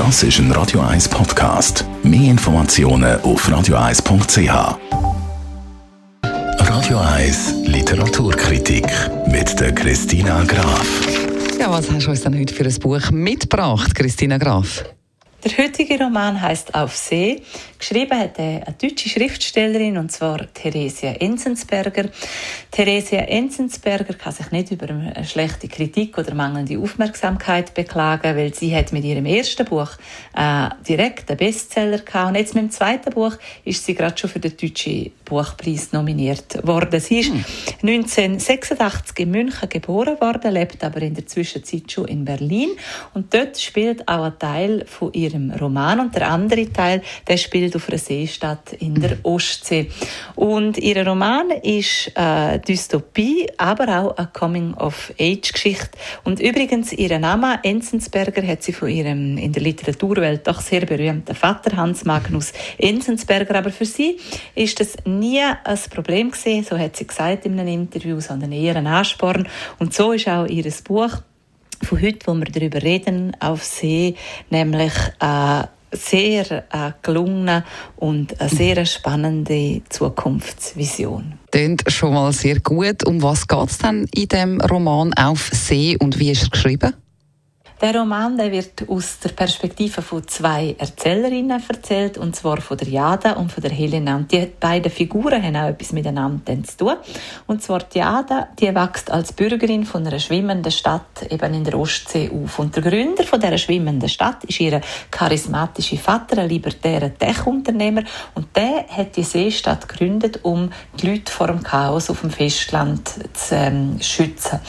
Das ist ein Radio 1 Podcast. Mehr Informationen auf radio1.ch. Radio 1 Literaturkritik mit der Christina Graf. Ja, was hast du uns denn heute für ein Buch mitgebracht, Christina Graf? Der heutige Roman heißt Auf See. Geschrieben hat eine deutsche Schriftstellerin, und zwar Theresia Enzensberger. Theresia Enzensberger kann sich nicht über eine schlechte Kritik oder mangelnde Aufmerksamkeit beklagen, weil sie hat mit ihrem ersten Buch äh, direkt einen Bestseller gehabt. Und jetzt mit dem zweiten Buch ist sie gerade schon für den deutschen Buchpreis nominiert worden. Sie ist hm. 1986 in München geboren worden, lebt aber in der Zwischenzeit schon in Berlin. Und dort spielt auch ein Teil von ihrem ihrem Roman und der andere Teil, der spielt auf einer Seestadt in der Ostsee. Und ihr Roman ist eine Dystopie, aber auch eine Coming-of-Age-Geschichte. Und übrigens, ihren Namen Enzensberger hat sie von ihrem in der Literaturwelt doch sehr berühmten Vater Hans Magnus Enzensberger. Aber für sie ist das nie ein Problem gewesen, so hat sie gesagt in einem Interview, sondern eher ein Ansporn. Und so ist auch ihr Buch von heute, wo wir darüber reden, auf See, nämlich äh, sehr äh, gelungene und eine sehr spannende Zukunftsvision. Klingt schon mal sehr gut. Um was geht es denn in dem Roman «Auf See» und wie ist er geschrieben? Der Roman der wird aus der Perspektive von zwei Erzählerinnen erzählt, und zwar von der Jada und von der Helena. Und die beiden Figuren haben auch etwas miteinander zu tun. Und zwar die Jada, die wächst als Bürgerin von einer schwimmenden Stadt eben in der Ostsee auf. Und der Gründer von dieser schwimmenden Stadt ist ihr charismatischer Vater, ein libertärer Tech-Unternehmer. Und der hat die Seestadt gegründet, um die Leute vor dem Chaos auf dem Festland zu ähm, schützen.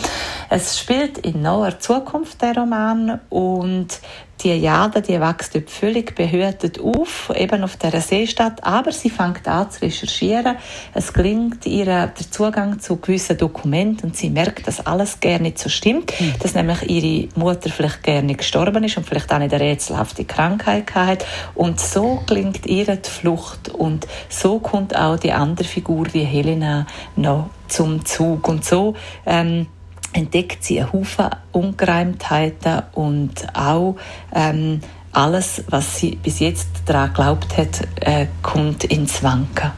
Es spielt in naher Zukunft, der Roman und die Jade, die wächst dort völlig behütet auf, eben auf dieser Seestadt, aber sie fängt an zu recherchieren. Es gelingt ihr der Zugang zu gewissen Dokumenten und sie merkt, dass alles gerne nicht so stimmt, mhm. dass nämlich ihre Mutter vielleicht gerne gestorben ist und vielleicht auch eine rätselhafte Krankheit hat und so gelingt ihr die Flucht und so kommt auch die andere Figur, die Helena, noch zum Zug und so ähm, entdeckt sie einen Haufen Ungereimtheiten und auch ähm, alles, was sie bis jetzt daran geglaubt hat, äh, kommt ins Wanken.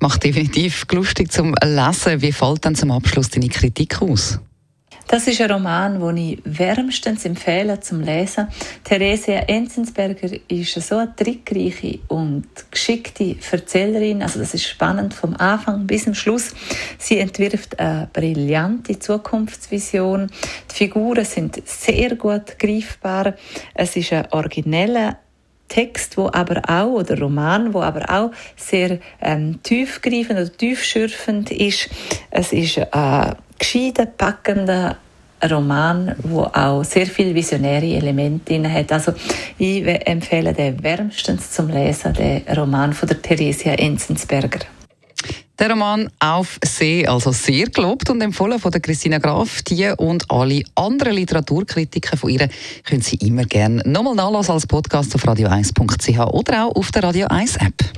Macht definitiv lustig zum Lesen. Wie fällt dann zum Abschluss deine Kritik aus? Das ist ein Roman, den ich wärmstens empfehle zum Lesen. Theresia Enzensberger ist so eine trickreiche und geschickte Erzählerin. Also das ist spannend vom Anfang bis zum Schluss. Sie entwirft eine brillante Zukunftsvision. Die Figuren sind sehr gut greifbar. Es ist ein origineller Text, wo aber auch, oder Roman, wo aber auch sehr ähm, tiefgreifend oder tiefschürfend ist. Es ist ein gescheiter, packender Roman, wo auch sehr viele visionäre Elemente drin hat. Also ich empfehle den wärmstens zum Lesen, den Roman von der Theresia Enzensberger. Der Roman Auf See, also sehr gelobt und empfohlen von der Christina Graf. Die und alle anderen Literaturkritiken von ihr können Sie immer gerne nochmal nachlesen als Podcast auf radio1.ch oder auch auf der Radio 1 App.